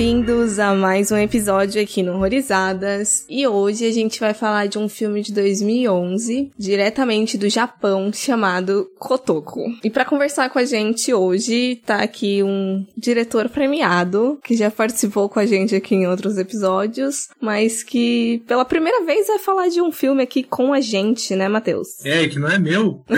Bem-vindos a mais um episódio aqui no Horrorizadas. E hoje a gente vai falar de um filme de 2011, diretamente do Japão, chamado Kotoko. E para conversar com a gente hoje, tá aqui um diretor premiado, que já participou com a gente aqui em outros episódios, mas que pela primeira vez vai falar de um filme aqui com a gente, né, Matheus? É, que não é meu.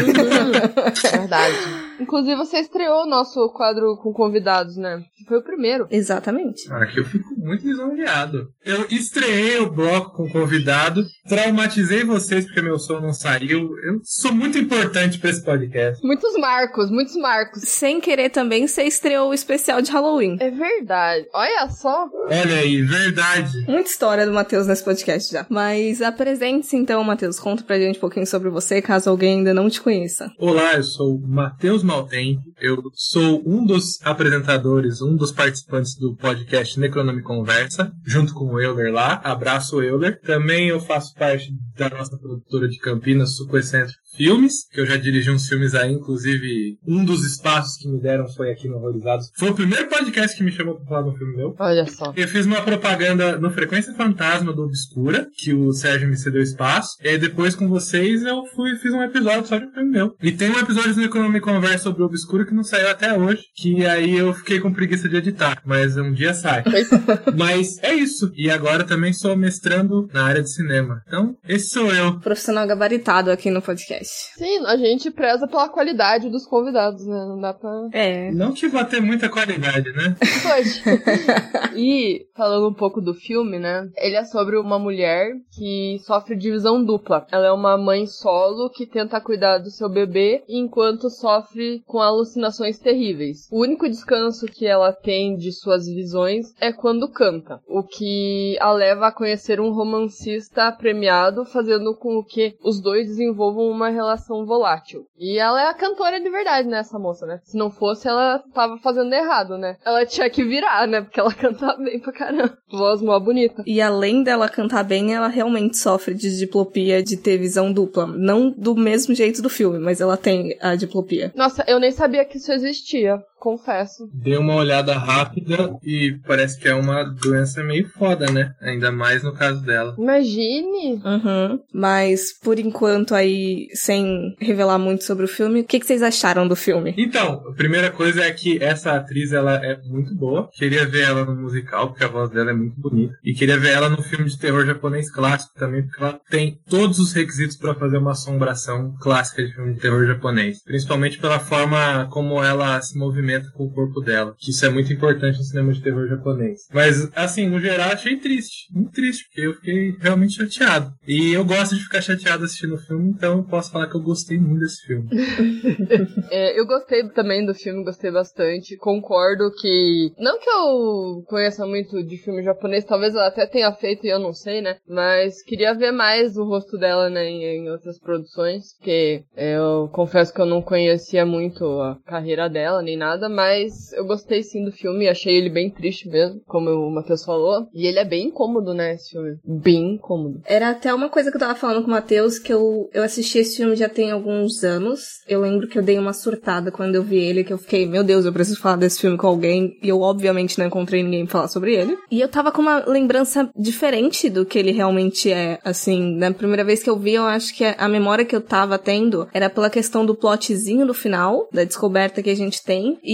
Verdade. Inclusive, você estreou o nosso quadro com convidados, né? Foi o primeiro. Exatamente. Aqui eu fico muito lisonjeado. Eu estreiei o bloco com convidado, traumatizei vocês porque meu som não saiu. Eu sou muito importante pra esse podcast. Muitos marcos, muitos marcos. Sem querer também, você estreou o especial de Halloween. É verdade. Olha só. Olha aí, verdade. Muita história do Matheus nesse podcast já. Mas apresente-se então, Matheus. Conta pra gente um pouquinho sobre você, caso alguém ainda não te conheça. Olá, eu sou o Matheus Maltempo. Eu sou um dos apresentadores, um dos participantes do podcast Necronome Conversa, junto com o Euler lá. Abraço, Euler. Também eu faço parte da nossa produtora de Campinas, Sucoecentro Filmes, que eu já dirigi uns filmes aí, inclusive um dos espaços que me deram foi aqui no Horrorizados. Foi o primeiro podcast que me chamou pra falar de um filme meu. Olha só. Eu fiz uma propaganda no Frequência Fantasma do Obscura, que o Sérgio me cedeu espaço. E aí depois com vocês eu fui fiz um episódio só de um filme meu. E tem um episódio no Economy Conversa sobre o Obscura que não saiu até hoje, que aí eu fiquei com preguiça de editar, mas um dia sai. mas é isso. E agora também sou mestrando na área de cinema. Então, esse sou eu. Profissional gabaritado aqui no podcast. Sim, a gente preza pela qualidade dos convidados, né? Não dá pra. É. Não que vá ter muita qualidade, né? Pode. e, falando um pouco do filme, né? Ele é sobre uma mulher que sofre divisão dupla. Ela é uma mãe solo que tenta cuidar do seu bebê enquanto sofre com alucinações terríveis. O único descanso que ela tem de suas visões é quando canta, o que a leva a conhecer um romancista premiado, fazendo com que os dois desenvolvam uma relação volátil. E ela é a cantora de verdade, né, essa moça, né? Se não fosse, ela tava fazendo errado, né? Ela tinha que virar, né? Porque ela canta bem pra caramba. Voz mó bonita. E além dela cantar bem, ela realmente sofre de diplopia de ter visão dupla. Não do mesmo jeito do filme, mas ela tem a diplopia. Nossa, eu nem sabia que isso existia. Confesso. Dei uma olhada rápida e parece que é uma doença meio foda, né? Ainda mais no caso dela. Imagine! Uhum. Mas, por enquanto, aí, sem revelar muito sobre o filme, o que, que vocês acharam do filme? Então, a primeira coisa é que essa atriz, ela é muito boa. Queria ver ela no musical, porque a voz dela é muito bonita. E queria ver ela no filme de terror japonês clássico também, porque ela tem todos os requisitos para fazer uma assombração clássica de filme de terror japonês. Principalmente pela forma como ela se movimenta com o corpo dela. Que isso é muito importante no cinema de terror japonês. Mas, assim, no geral, achei triste. Muito triste, porque eu fiquei realmente chateado. E eu gosto de ficar chateado assistindo o filme, então eu posso falar que eu gostei muito desse filme. é, eu gostei também do filme, gostei bastante. Concordo que. Não que eu conheça muito de filme japonês, talvez ela até tenha feito e eu não sei, né? Mas queria ver mais o rosto dela, né, em, em outras produções. Porque eu confesso que eu não conhecia muito a carreira dela, nem nada mas eu gostei sim do filme, achei ele bem triste mesmo, como o Matheus falou. E ele é bem incômodo, né, esse filme. Bem incômodo. Era até uma coisa que eu tava falando com o Matheus, que eu, eu assisti esse filme já tem alguns anos. Eu lembro que eu dei uma surtada quando eu vi ele, que eu fiquei, meu Deus, eu preciso falar desse filme com alguém. E eu, obviamente, não encontrei ninguém pra falar sobre ele. E eu tava com uma lembrança diferente do que ele realmente é. Assim, na primeira vez que eu vi, eu acho que a memória que eu tava tendo era pela questão do plotzinho do final, da descoberta que a gente tem. E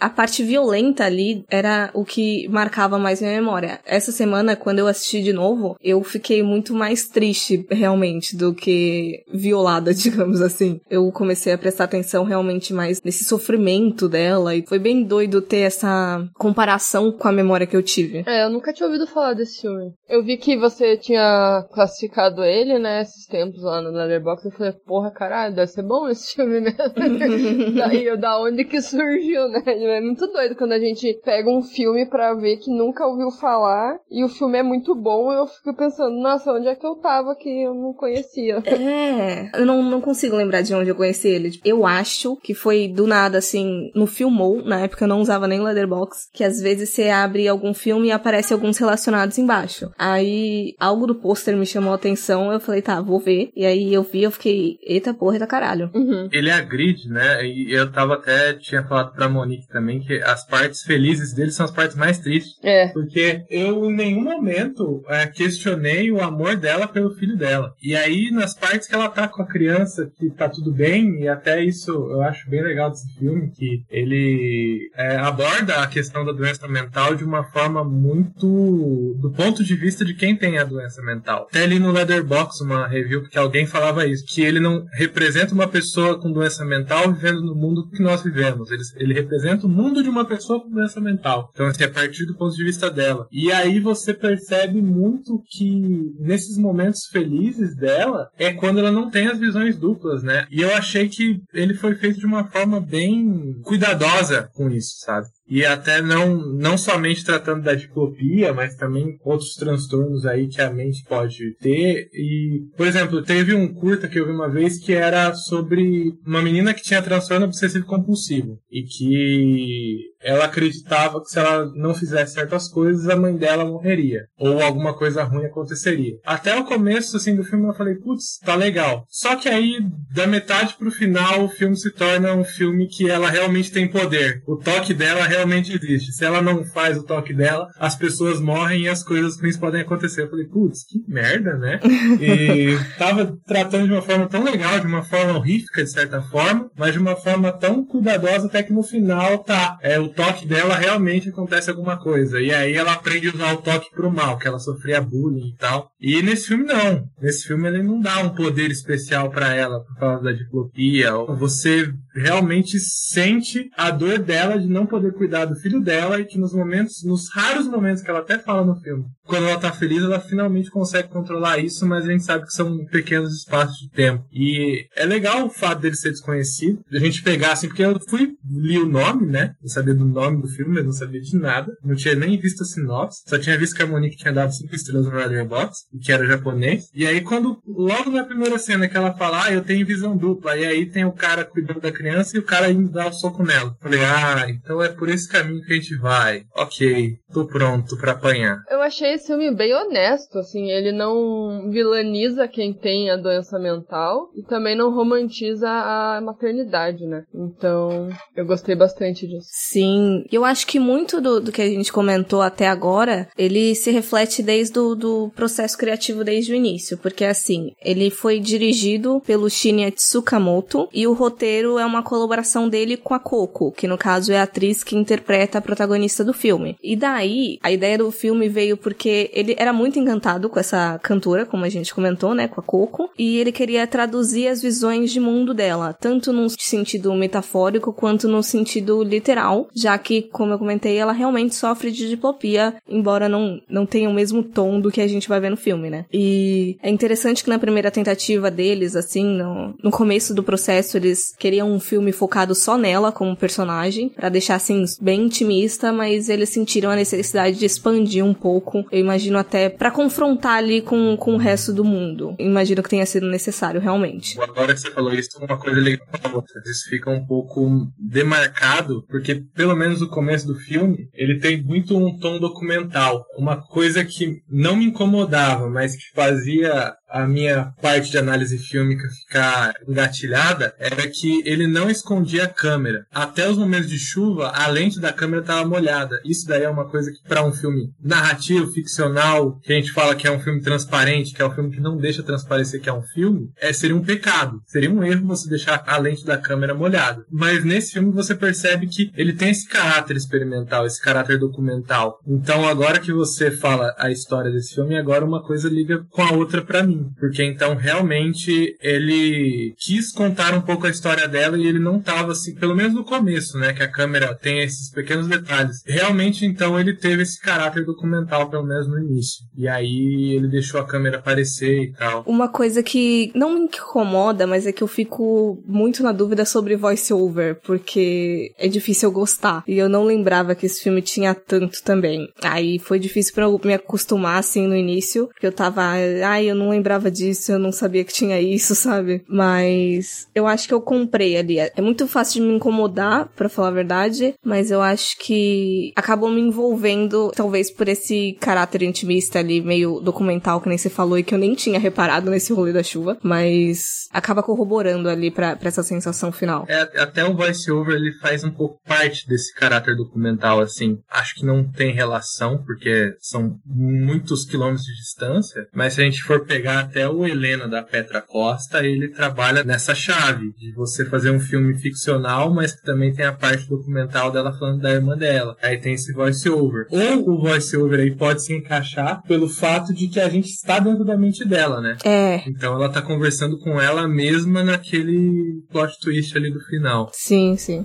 a parte violenta ali era o que marcava mais minha memória. Essa semana, quando eu assisti de novo, eu fiquei muito mais triste, realmente, do que violada, digamos assim. Eu comecei a prestar atenção realmente mais nesse sofrimento dela e foi bem doido ter essa comparação com a memória que eu tive. É, eu nunca tinha ouvido falar desse filme. Eu vi que você tinha classificado ele, né, esses tempos lá no Letterboxd. Eu falei, porra, caralho, deve ser bom esse filme mesmo. Daí, da onde que surgiu viu, né? É muito doido quando a gente pega um filme pra ver que nunca ouviu falar e o filme é muito bom eu fico pensando, nossa, onde é que eu tava que eu não conhecia? É, eu não, não consigo lembrar de onde eu conheci ele. Eu acho que foi do nada, assim, no Filmou, na época eu não usava nem Leatherbox, que às vezes você abre algum filme e aparece alguns relacionados embaixo. Aí algo do pôster me chamou a atenção, eu falei, tá, vou ver. E aí eu vi, eu fiquei, eita porra da caralho. Uhum. Ele é a grid, né? E eu tava até, tinha falado pra Monique também, que as partes felizes dele são as partes mais tristes. É. Porque eu em nenhum momento é, questionei o amor dela pelo filho dela. E aí, nas partes que ela tá com a criança, que tá tudo bem, e até isso eu acho bem legal desse filme, que ele é, aborda a questão da doença mental de uma forma muito do ponto de vista de quem tem a doença mental. Até ali no Leatherbox, uma review, porque alguém falava isso, que ele não representa uma pessoa com doença mental vivendo no mundo que nós vivemos. Ele, ele representa o mundo de uma pessoa com doença mental. Então, assim, é a partir do ponto de vista dela. E aí você percebe muito que nesses momentos felizes dela é quando ela não tem as visões duplas, né? E eu achei que ele foi feito de uma forma bem cuidadosa com isso, sabe? E até não, não somente tratando da diplopia, mas também outros transtornos aí que a mente pode ter. E, por exemplo, teve um curta que eu vi uma vez que era sobre uma menina que tinha transtorno obsessivo compulsivo. E que ela acreditava que se ela não fizesse certas coisas, a mãe dela morreria. Ou alguma coisa ruim aconteceria. Até o começo, assim, do filme eu falei, putz, tá legal. Só que aí, da metade pro final, o filme se torna um filme que ela realmente tem poder. O toque dela realmente existe. Se ela não faz o toque dela, as pessoas morrem e as coisas ruins podem acontecer. Eu falei, putz, que merda, né? E tava tratando de uma forma tão legal, de uma forma horrífica, de certa forma, mas de uma forma tão cuidadosa até que no final, tá, é o toque dela realmente acontece alguma coisa. E aí ela aprende a usar o toque pro mal, que ela sofria bullying e tal. E nesse filme não. Nesse filme ele não dá um poder especial para ela por causa da diplopia. Você realmente sente a dor dela de não poder cuidar do filho dela e que nos momentos, nos raros momentos que ela até fala no filme, quando ela tá feliz, ela finalmente consegue controlar isso, mas a gente sabe que são pequenos espaços de tempo. E é legal o fato dele ser desconhecido, de a gente pegar assim, porque eu fui, li o nome, né? Eu sabia do nome do filme, mas não sabia de nada. Não tinha nem visto a sinopse, só tinha visto que a Monique tinha dado cinco estrelas no Letterboxd, que era japonês. E aí, quando, logo na primeira cena que ela fala, ah, eu tenho visão dupla, e aí tem o cara cuidando da criança e o cara indo dar o um soco nela. Falei, ah, então é por esse caminho que a gente vai. Ok, tô pronto para apanhar. Eu achei esse filme bem honesto, assim, ele não vilaniza quem tem a doença mental e também não romantiza a maternidade, né? Então, eu gostei bastante disso. Sim, eu acho que muito do, do que a gente comentou até agora, ele se reflete desde o do processo criativo desde o início, porque assim, ele foi dirigido pelo Shinya Tsukamoto e o roteiro é uma colaboração dele com a Coco, que no caso é a atriz que interpreta a protagonista do filme. E daí, a ideia do filme veio porque ele era muito encantado com essa cantora, como a gente comentou, né, com a Coco, e ele queria traduzir as visões de mundo dela, tanto num sentido metafórico quanto no sentido literal, já que, como eu comentei, ela realmente sofre de diplopia, embora não, não tenha o mesmo tom do que a gente vai ver no filme, né? E é interessante que na primeira tentativa deles, assim, no, no começo do processo, eles queriam um filme focado só nela como personagem, para deixar, assim, bem intimista, mas eles sentiram a necessidade de expandir um pouco, eu imagino até para confrontar ali com, com o resto do mundo. Imagino que tenha sido necessário, realmente. Agora que você falou isso, uma coisa legal outra. Isso fica um pouco demarcado, porque pelo menos no começo do filme, ele tem muito um tom documental. Uma coisa que não me incomodava, mas que fazia a minha parte de análise fílmica ficar engatilhada era que ele não escondia a câmera. Até os momentos de chuva, a lente da câmera estava molhada. Isso daí é uma coisa que para um filme narrativo, ficcional, que a gente fala que é um filme transparente, que é um filme que não deixa transparecer que é um filme, é seria um pecado. Seria um erro você deixar a lente da câmera molhada. Mas nesse filme você percebe que ele tem esse caráter experimental, esse caráter documental. Então, agora que você fala a história desse filme, agora uma coisa liga com a outra para mim. Porque então, realmente, ele quis contar um pouco a história dela e ele não tava assim, pelo menos no começo, né? Que a câmera tem esses pequenos detalhes. Realmente, então, ele teve esse caráter documental, pelo menos no início. E aí ele deixou a câmera aparecer e tal. Uma coisa que não me incomoda, mas é que eu fico muito na dúvida sobre voice-over, porque é difícil eu gostar. E eu não lembrava que esse filme tinha tanto também. Aí foi difícil para eu me acostumar assim no início, porque eu tava, ai, eu não lembrava disso, eu não sabia que tinha isso, sabe? Mas eu acho que eu comprei ali. É muito fácil de me incomodar, para falar a verdade, mas eu acho que acabou me envolvendo, talvez por esse caráter intimista ali, meio documental, que nem você falou, e que eu nem tinha reparado nesse rolê da chuva, mas acaba corroborando ali pra essa sensação final. É, até o voice-over ele faz um pouco parte desse caráter documental, assim. Acho que não tem relação, porque são muitos quilômetros de distância, mas se a gente for pegar até o Helena da Petra Costa, ele trabalha nessa chave de você fazer um filme ficcional, mas que também tem a parte documental dela falando da irmã dela. Aí tem esse voice-over. Ou o voice-over aí pode se encaixar pelo fato de que a gente está dentro da mente dela, né? É. Então ela tá conversando com ela mesma naquele plot twist ali do final. Sim, sim.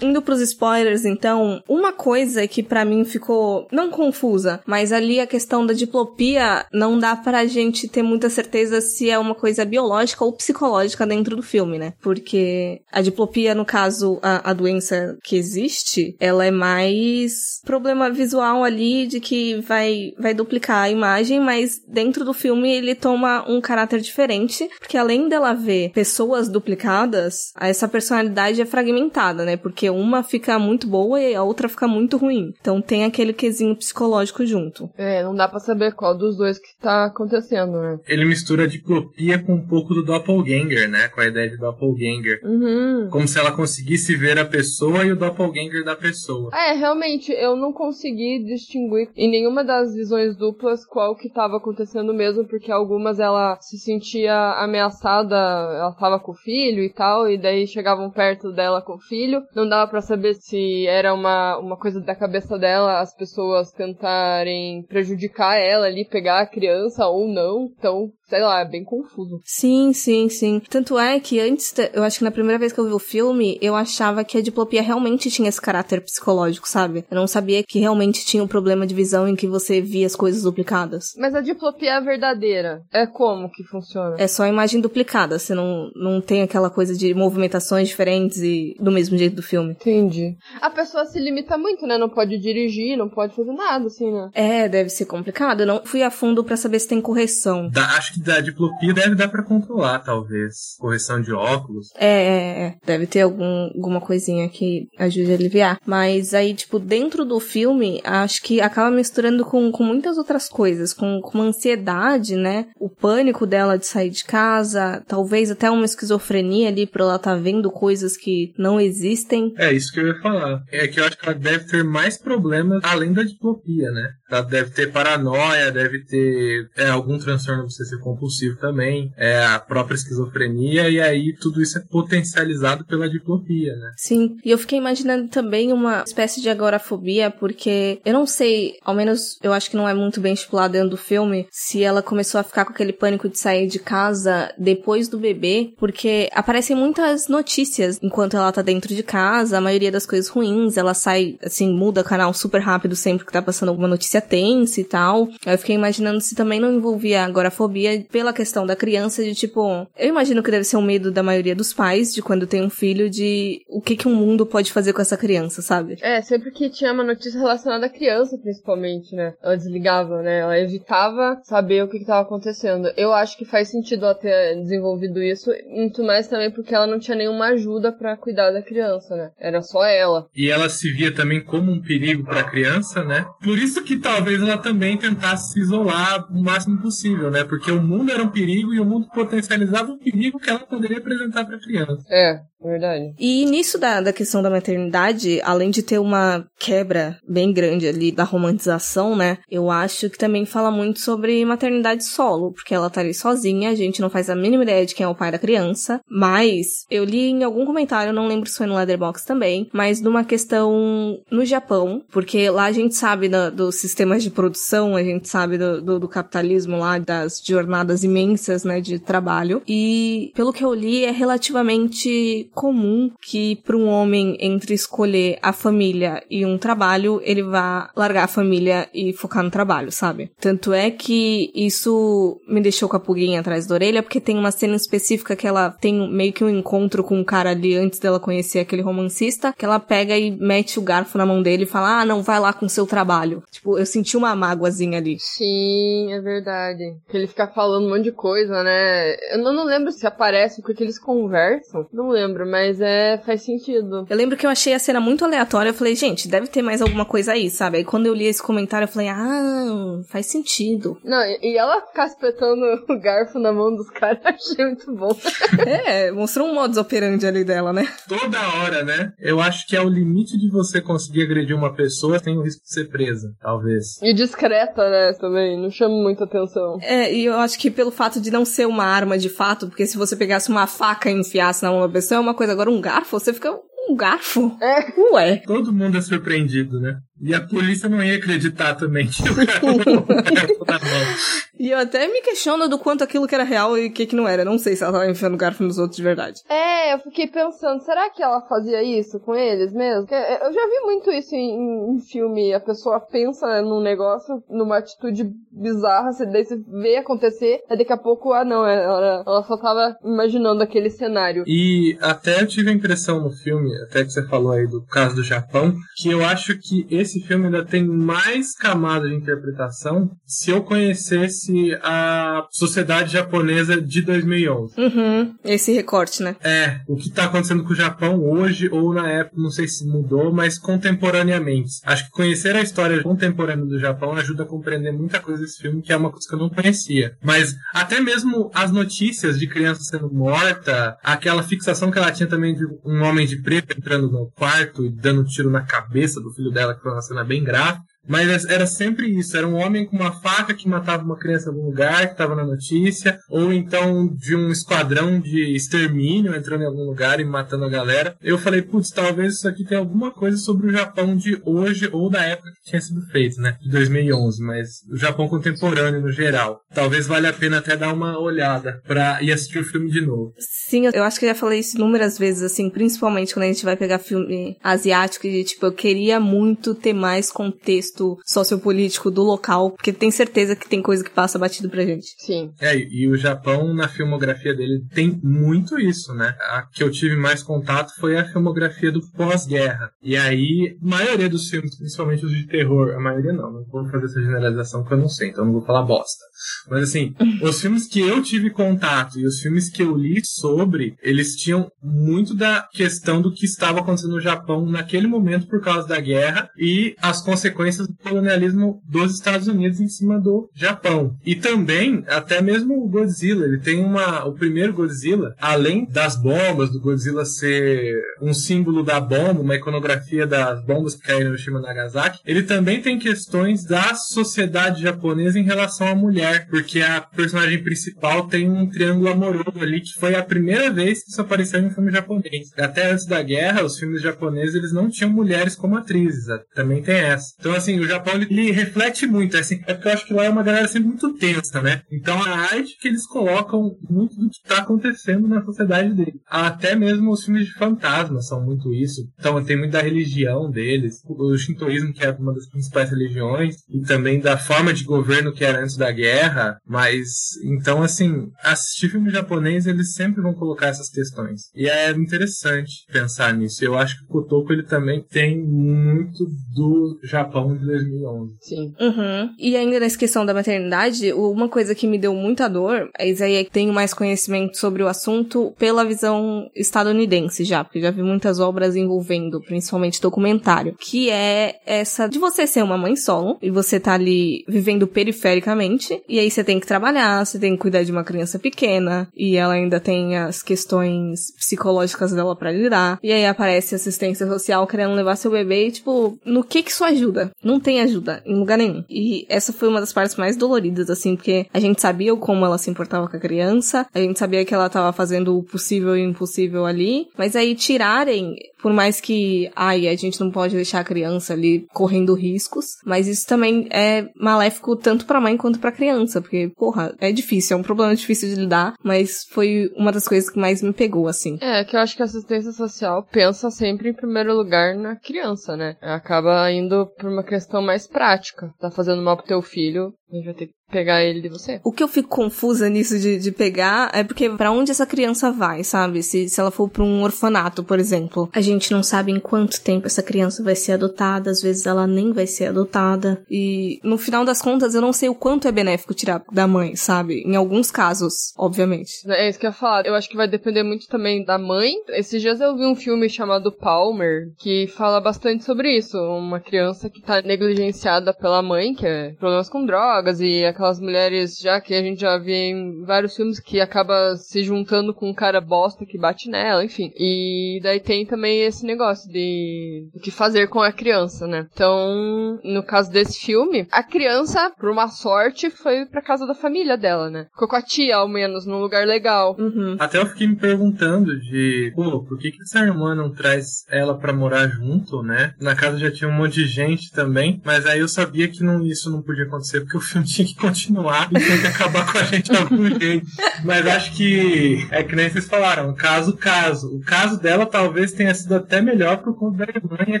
Indo pros spoilers, então, uma coisa que para mim ficou não confusa, mas ali a questão da diplopia não dá pra gente ter muita certeza se é uma coisa biológica ou psicológica dentro do filme, né? Porque a diplopia, no caso, a, a doença que existe, ela é mais problema visual ali de que vai, vai duplicar a imagem, mas dentro do filme ele toma um caráter diferente, porque além dela ver pessoas duplicadas, essa personalidade é fragmentada, né? Porque uma fica muito boa e a outra fica muito ruim. Então tem aquele quesinho psicológico junto. É, não dá para saber qual dos dois que tá acontecendo, né? Ele mistura a diplopia com um pouco do doppelganger, né? Com a ideia de doppelganger. Uhum. Como se ela conseguisse ver a pessoa e o doppelganger da pessoa. É, realmente, eu não consegui distinguir em nenhuma das visões duplas qual que tava acontecendo mesmo, porque algumas ela se sentia ameaçada, ela tava com o filho e tal, e daí chegavam perto dela com o filho. Não dava para saber se era uma, uma coisa da cabeça dela as pessoas tentarem prejudicar ela ali, pegar a criança ou não. Então, sei lá, é bem confuso. Sim, sim, sim. Tanto é que antes, eu acho que na primeira vez que eu vi o filme, eu achava que a diplopia realmente tinha esse caráter psicológico, sabe? Eu não sabia que realmente tinha um problema de visão em que você via as coisas duplicadas. Mas a diplopia é verdadeira. É como que funciona? É só a imagem duplicada, você não, não tem aquela coisa de movimentações diferentes e do mesmo jeito do filme. Entendi. A pessoa se limita muito, né? Não pode dirigir, não pode fazer nada, assim, né? É, deve ser complicado. Eu não fui a fundo para saber se tem correção. Da, acho que da diplopia deve dar para controlar, talvez. Correção de óculos. É, é, é. Deve ter algum, alguma coisinha que ajude a aliviar. Mas aí, tipo, dentro do filme, acho que acaba misturando com, com muitas outras coisas. Com, com ansiedade, né? O pânico dela de sair de casa. Talvez até uma esquizofrenia ali pra ela tá vendo coisas que não existem. É isso que eu ia falar. É que eu acho que ela deve ter mais problemas além da diplopia, né? Ela deve ter paranoia, deve ter é, algum transtorno obsessivo compulsivo também, é a própria esquizofrenia, e aí tudo isso é potencializado pela diplopia, né? Sim, e eu fiquei imaginando também uma espécie de agorafobia, porque eu não sei, ao menos eu acho que não é muito bem estipulado dentro do filme, se ela começou a ficar com aquele pânico de sair de casa depois do bebê, porque aparecem muitas notícias enquanto ela tá dentro de casa, a maioria das coisas ruins, ela sai, assim, muda canal super rápido sempre que tá passando alguma notícia tensa e tal. Eu fiquei imaginando se também não envolvia agorafobia pela questão da criança, de tipo, eu imagino que deve ser um medo da maioria dos pais de quando tem um filho de o que que um mundo pode fazer com essa criança, sabe? É, sempre que tinha uma notícia relacionada à criança, principalmente, né? Ela desligava, né? Ela evitava saber o que estava acontecendo. Eu acho que faz sentido ela ter desenvolvido isso, muito mais também porque ela não tinha nenhuma ajuda para cuidar da criança, né? Era só ela. E ela se via também como um perigo para a criança, né? Por isso que talvez ela também tentasse se isolar o máximo possível, né? Porque o o mundo era um perigo e o mundo potencializava um perigo que ela poderia apresentar para a criança. É, Verdade. E nisso da, da questão da maternidade, além de ter uma quebra bem grande ali da romantização, né? Eu acho que também fala muito sobre maternidade solo, porque ela tá ali sozinha, a gente não faz a mínima ideia de quem é o pai da criança. Mas eu li em algum comentário, não lembro se foi no Leatherbox também, mas numa questão no Japão, porque lá a gente sabe do, dos sistemas de produção, a gente sabe do, do, do capitalismo lá, das jornadas imensas, né, de trabalho. E pelo que eu li, é relativamente comum que para um homem entre escolher a família e um trabalho, ele vá largar a família e focar no trabalho, sabe? Tanto é que isso me deixou com a pulguinha atrás da orelha, porque tem uma cena específica que ela tem meio que um encontro com um cara ali antes dela conhecer aquele romancista, que ela pega e mete o garfo na mão dele e fala: "Ah, não, vai lá com seu trabalho". Tipo, eu senti uma mágoazinha ali. Sim, é verdade. Que ele fica falando um monte de coisa, né? Eu não, não lembro se aparece porque eles conversam. Não lembro mas é faz sentido. Eu lembro que eu achei a cena muito aleatória. Eu falei, gente, deve ter mais alguma coisa aí, sabe? Aí quando eu li esse comentário, eu falei, ah, faz sentido. Não, e ela ficar espetando o garfo na mão dos caras, achei muito bom. é, mostrou um modus operandi ali dela, né? Toda hora, né? Eu acho que é o limite de você conseguir agredir uma pessoa sem o risco de ser presa, talvez. E discreta, né, também. Não chama muita atenção. É, e eu acho que pelo fato de não ser uma arma de fato, porque se você pegasse uma faca e enfiasse na mão da pessoa, é uma coisa. Agora, um garfo, você fica um garfo? É. Ué. Todo mundo é surpreendido, né? E a polícia não ia acreditar também que o cara garfo na mão. E eu até me questiono do quanto aquilo que era real e o que, que não era. Não sei se ela tava enfiando garfo nos outros de verdade. É, eu fiquei pensando, será que ela fazia isso com eles mesmo? Eu já vi muito isso em, em filme. A pessoa pensa num negócio, numa atitude bizarra, daí você vê acontecer, aí daqui a pouco, ah não, ela, ela só tava imaginando aquele cenário. E até eu tive a impressão no filme, até que você falou aí do caso do Japão, que eu acho que esse filme ainda tem mais camada de interpretação se eu conhecesse a sociedade japonesa de 2011. Uhum, esse recorte, né? É, o que tá acontecendo com o Japão hoje ou na época, não sei se mudou, mas contemporaneamente. Acho que conhecer a história contemporânea do Japão ajuda a compreender muita coisa desse filme, que é uma coisa que eu não conhecia. Mas até mesmo as notícias de criança sendo morta, aquela fixação que ela tinha também de um homem de preto entrando no quarto e dando um tiro na cabeça do filho dela, que foi uma cena bem grave. Mas era sempre isso, era um homem com uma faca que matava uma criança em algum lugar, que estava na notícia, ou então de um esquadrão de extermínio entrando em algum lugar e matando a galera. Eu falei, putz, talvez isso aqui tenha alguma coisa sobre o Japão de hoje ou da época que tinha sido feito, né? De 2011, mas o Japão contemporâneo no geral. Talvez valha a pena até dar uma olhada pra ir assistir o filme de novo. Sim, eu acho que já falei isso inúmeras vezes, assim, principalmente quando a gente vai pegar filme asiático e, tipo, eu queria muito ter mais contexto contexto sociopolítico do local, porque tem certeza que tem coisa que passa batido pra gente. Sim. É, e o Japão, na filmografia dele, tem muito isso, né? A que eu tive mais contato foi a filmografia do pós-guerra. E aí, a maioria dos filmes, principalmente os de terror, a maioria não, não vou fazer essa generalização porque eu não sei, então não vou falar bosta. Mas assim, os filmes que eu tive contato e os filmes que eu li sobre, eles tinham muito da questão do que estava acontecendo no Japão naquele momento por causa da guerra e as consequências do colonialismo dos Estados Unidos em cima do Japão. E também, até mesmo o Godzilla, ele tem uma. O primeiro Godzilla, além das bombas, do Godzilla ser um símbolo da bomba, uma iconografia das bombas que caíram no Hiroshima e Nagasaki, ele também tem questões da sociedade japonesa em relação à mulher, porque a personagem principal tem um triângulo amoroso ali, que foi a primeira vez que isso apareceu em um filme japonês. Até antes da guerra, os filmes japoneses eles não tinham mulheres como atrizes, também tem essa. Então, assim, o Japão ele, ele reflete muito, assim, é porque eu acho que lá é uma galera sempre muito tensa, né? Então a arte que eles colocam muito do que está acontecendo na sociedade dele. Até mesmo os filmes de fantasma são muito isso. Então tem muito da religião deles, o shintoísmo que é uma das principais religiões e também da forma de governo que era antes da guerra. Mas então assim, assistir filme japonês eles sempre vão colocar essas questões e é interessante pensar nisso. Eu acho que o Kotoko ele também tem muito do Japão de 2011. Sim. Uhum. E ainda nessa questão da maternidade, uma coisa que me deu muita dor, é isso aí é que tenho mais conhecimento sobre o assunto pela visão estadunidense já, porque já vi muitas obras envolvendo, principalmente documentário, que é essa de você ser uma mãe solo e você tá ali vivendo perifericamente, e aí você tem que trabalhar, você tem que cuidar de uma criança pequena, e ela ainda tem as questões psicológicas dela para lidar, e aí aparece assistência social querendo levar seu bebê e, tipo, no que que isso ajuda? Não tem ajuda em lugar nenhum. E essa foi uma das partes mais doloridas, assim, porque a gente sabia como ela se importava com a criança, a gente sabia que ela tava fazendo o possível e o impossível ali, mas aí tirarem por mais que, ai, a gente não pode deixar a criança ali correndo riscos, mas isso também é maléfico tanto pra mãe quanto pra criança, porque, porra, é difícil, é um problema difícil de lidar, mas foi uma das coisas que mais me pegou, assim. É, que eu acho que a assistência social pensa sempre em primeiro lugar na criança, né? Acaba indo por uma questão mais prática. Tá fazendo mal pro teu filho, a gente vai ter que pegar ele de você. O que eu fico confusa nisso de, de pegar é porque para onde essa criança vai, sabe? Se, se ela for para um orfanato, por exemplo. A gente não sabe em quanto tempo essa criança vai ser adotada, às vezes ela nem vai ser adotada. E no final das contas, eu não sei o quanto é benéfico tirar da mãe, sabe? Em alguns casos, obviamente. É isso que eu ia falar. Eu acho que vai depender muito também da mãe. Esses dias eu vi um filme chamado Palmer, que fala bastante sobre isso. Uma criança que tá negligenciada pela mãe, que é problemas com drogas e aquelas mulheres já que a gente já vê em vários filmes que acaba se juntando com um cara bosta que bate nela, enfim. E daí tem também esse negócio de o que fazer com a criança, né? Então, no caso desse filme, a criança, por uma sorte, foi pra casa da família dela, né? Ficou com a tia, ao menos, num lugar legal. Uhum. Até eu fiquei me perguntando de, pô, por que, que essa irmã não traz ela pra morar junto, né? Na casa já tinha um monte de gente também, mas aí eu sabia que não, isso não podia acontecer, porque o filme tinha que continuar e tinha que acabar com a gente de algum jeito. Mas acho que é que nem vocês falaram, caso caso. O caso dela talvez tenha sido até melhor por conta da irmã e a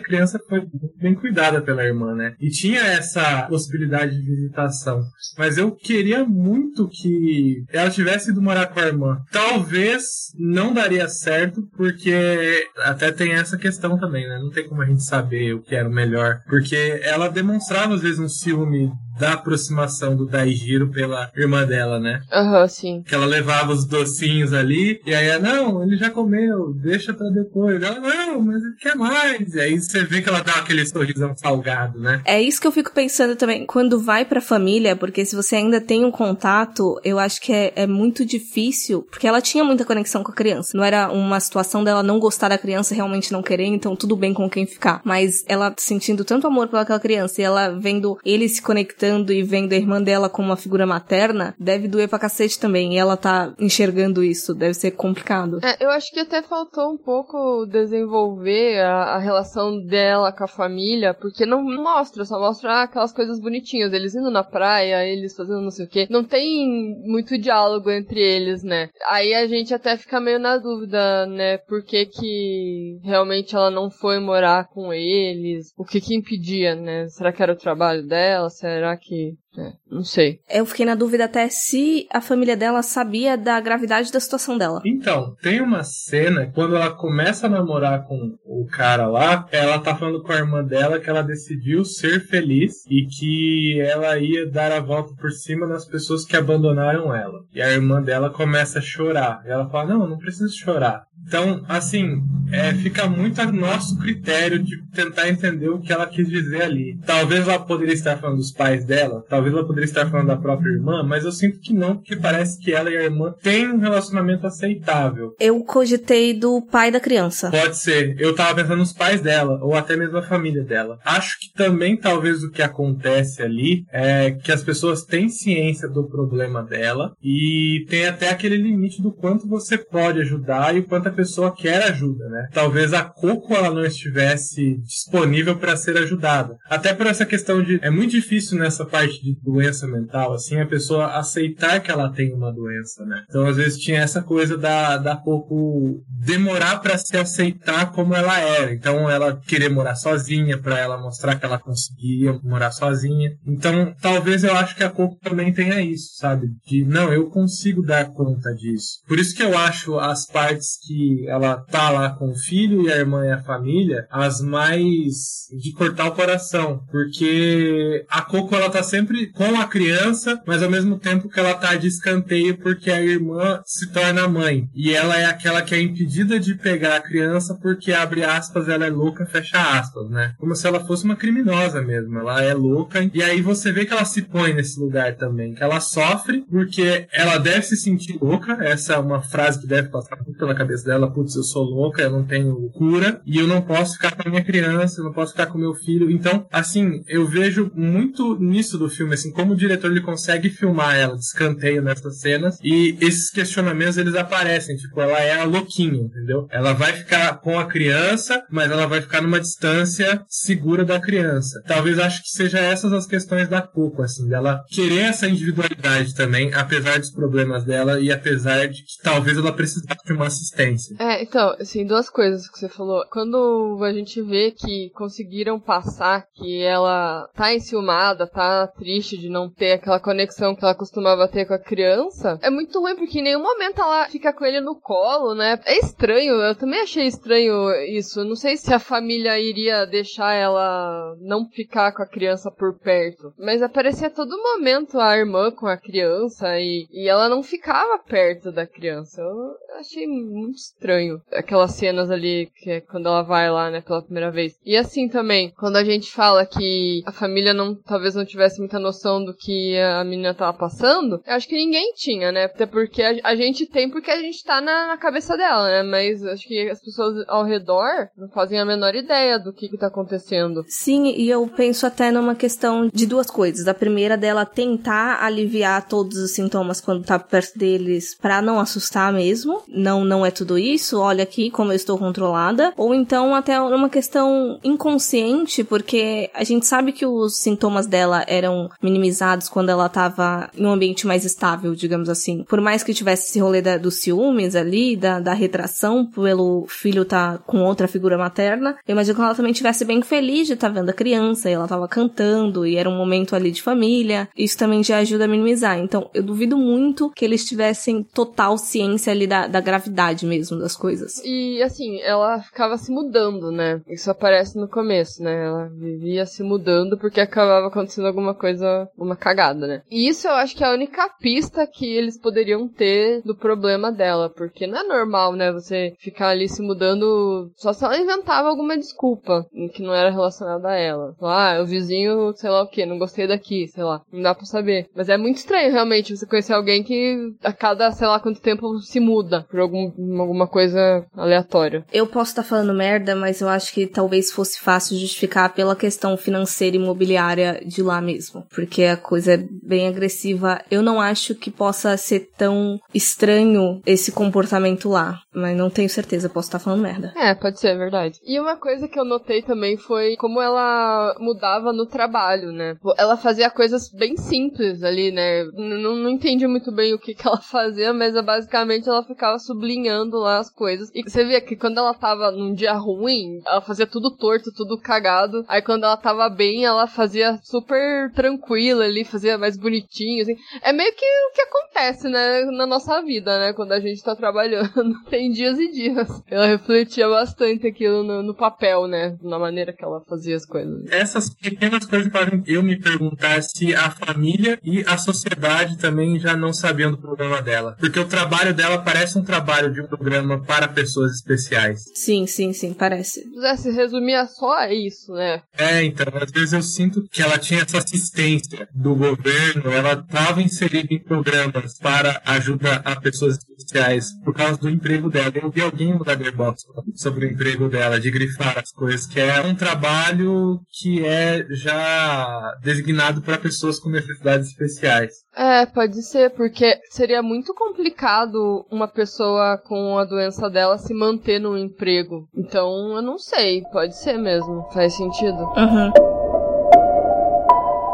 criança foi muito bem cuidada pela irmã, né? E tinha essa possibilidade de visitação. Mas eu queria muito que ela tivesse ido morar com a irmã. Talvez não daria certo, porque até tem essa questão também, né? Não tem como a gente saber o que era o melhor. Porque ela demonstrava às vezes um ciúme da aproximação do Daijiro pela irmã dela, né? Aham, sim. Que ela levava os docinhos ali, e aí, ela, não, ele já comeu, deixa pra depois. Ela, não, mas ele quer mais. E aí você vê que ela dá aquele sorrisão salgado, né? É isso que eu fico pensando também, quando vai pra família, porque se você ainda tem um contato, eu acho que é, é muito difícil, porque ela tinha muita conexão com a criança. Não era uma situação dela não gostar da criança, realmente não querer, então tudo bem com quem ficar. Mas ela sentindo tanto amor pelaquela criança e ela vendo ele se conectando e vendo a irmã dela como uma figura materna, deve doer pra cacete também. E ela tá enxergando isso, deve ser complicado. É, eu acho que até faltou um pouco desenvolver a, a relação dela com a família, porque não mostra, só mostra aquelas coisas bonitinhas, eles indo na praia, eles fazendo não sei o que. Não tem muito diálogo entre eles, né? Aí a gente até fica meio na dúvida, né? Por que que realmente ela não foi morar com eles? O que que impedia, né? Será que era o trabalho dela? Será que. É, não sei. Eu fiquei na dúvida até se a família dela sabia da gravidade da situação dela. Então, tem uma cena, quando ela começa a namorar com o cara lá, ela tá falando com a irmã dela que ela decidiu ser feliz e que ela ia dar a volta por cima das pessoas que abandonaram ela. E a irmã dela começa a chorar. E ela fala: Não, não precisa chorar. Então, assim, é, fica muito a nosso critério de tentar entender o que ela quis dizer ali. Talvez ela poderia estar falando dos pais dela, talvez ela poderia estar falando da própria irmã, mas eu sinto que não, porque parece que ela e a irmã têm um relacionamento aceitável. Eu cogitei do pai da criança. Pode ser. Eu tava pensando nos pais dela, ou até mesmo a família dela. Acho que também, talvez, o que acontece ali é que as pessoas têm ciência do problema dela e tem até aquele limite do quanto você pode ajudar e o quanto pessoa quer ajuda, né? Talvez a Coco ela não estivesse disponível para ser ajudada. Até por essa questão de é muito difícil nessa parte de doença mental, assim, a pessoa aceitar que ela tem uma doença, né? Então às vezes tinha essa coisa da da Coco demorar para se aceitar como ela era. Então ela querer morar sozinha para ela mostrar que ela conseguia morar sozinha. Então talvez eu acho que a Coco também tenha isso, sabe? De não, eu consigo dar conta disso. Por isso que eu acho as partes que ela tá lá com o filho e a irmã e a família, as mais de cortar o coração, porque a Coco ela tá sempre com a criança, mas ao mesmo tempo que ela tá de escanteio porque a irmã se torna mãe e ela é aquela que é impedida de pegar a criança porque abre aspas ela é louca fecha aspas, né? Como se ela fosse uma criminosa mesmo, ela é louca e aí você vê que ela se põe nesse lugar também, que ela sofre porque ela deve se sentir louca, essa é uma frase que deve passar pela cabeça dela, putz, eu sou louca, eu não tenho cura e eu não posso ficar com a minha criança, eu não posso ficar com meu filho. Então, assim, eu vejo muito nisso do filme, assim, como o diretor ele consegue filmar ela de escanteio nessas cenas e esses questionamentos eles aparecem, tipo, ela é a louquinha, entendeu? Ela vai ficar com a criança, mas ela vai ficar numa distância segura da criança. Talvez acho que seja essas as questões da Coco, assim, dela querer essa individualidade também, apesar dos problemas dela e apesar de que talvez ela precisasse de uma assistência. É, então, assim, duas coisas que você falou. Quando a gente vê que conseguiram passar que ela tá enciumada, tá triste de não ter aquela conexão que ela costumava ter com a criança, é muito ruim porque em nenhum momento ela fica com ele no colo, né? É estranho, eu também achei estranho isso. Não sei se a família iria deixar ela não ficar com a criança por perto, mas aparecia a todo momento a irmã com a criança e, e ela não ficava perto da criança. Eu achei muito estranho aquelas cenas ali que é quando ela vai lá, né, pela primeira vez. E assim também, quando a gente fala que a família não talvez não tivesse muita noção do que a menina tava passando, eu acho que ninguém tinha, né? Até porque a, a gente tem porque a gente tá na, na, cabeça dela, né? Mas acho que as pessoas ao redor não fazem a menor ideia do que que tá acontecendo. Sim, e eu penso até numa questão de duas coisas. A primeira dela tentar aliviar todos os sintomas quando tá perto deles para não assustar mesmo. Não, não é tudo isso. Olha aqui como eu estou controlada. Ou então até uma questão inconsciente, porque a gente sabe que os sintomas dela eram minimizados quando ela tava em um ambiente mais estável, digamos assim. Por mais que tivesse esse rolê da, dos ciúmes ali, da, da retração pelo filho tá com outra figura materna, eu imagino que ela também tivesse bem feliz de estar tá vendo a criança, e ela tava cantando, e era um momento ali de família. Isso também já ajuda a minimizar. Então, eu duvido muito que eles tivessem total ciência ali da, da gravidade mesmo das coisas. E assim, ela ficava se mudando, né? Isso aparece no começo, né? Ela vivia se mudando porque acabava acontecendo alguma coisa, uma cagada, né? E isso eu acho que é a única pista que eles poderiam ter do problema dela, porque não é normal, né? Você ficar ali se mudando só se ela inventava alguma desculpa que não era relacionada a ela. Ah, o vizinho, sei lá o que, não gostei daqui, sei lá. Não dá pra saber. Mas é muito estranho, realmente, você conhecer alguém que a cada, sei lá quanto tempo se muda por algum, alguma coisa aleatória. Eu posso estar tá falando merda, mas eu acho que talvez fosse fácil justificar pela questão financeira e imobiliária de lá mesmo. Porque a coisa é bem agressiva. Eu não acho que possa ser tão estranho esse comportamento lá. Mas não tenho certeza, posso estar tá falando merda. É, pode ser, é verdade. E uma coisa que eu notei também foi como ela mudava no trabalho, né? Ela fazia coisas bem simples ali, né? Não, não entendi muito bem o que, que ela fazia, mas basicamente ela ficava sublinhando lá as coisas. E você via que quando ela tava num dia ruim, ela fazia tudo torto, tudo cagado. Aí quando ela tava bem, ela fazia super tranquila ali, fazia mais bonitinho, assim. É meio que o que acontece, né, na nossa vida, né, quando a gente tá trabalhando. Tem dias e dias. Ela refletia bastante aquilo no, no papel, né, na maneira que ela fazia as coisas. Essas pequenas coisas fazem eu me perguntar se a família e a sociedade também já não sabiam do problema dela. Porque o trabalho dela parece um trabalho de um programa para pessoas especiais. Sim, sim, sim, parece. Se resumia só a isso, né? É, então, às vezes eu sinto que ela tinha essa assistência do governo, ela estava inserida em programas para ajuda a pessoas especiais por causa do emprego dela. Eu vi alguém no Letterboxd sobre o emprego dela, de grifar as coisas, que é um trabalho que é já designado para pessoas com necessidades especiais. É, pode ser, porque seria muito complicado uma pessoa com a doença dela se manter no emprego. Então, eu não sei, pode ser mesmo. Faz sentido. Uhum.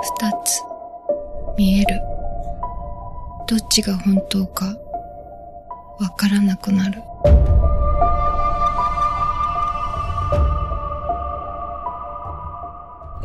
二つ見えるどっちが本当かわからなくなる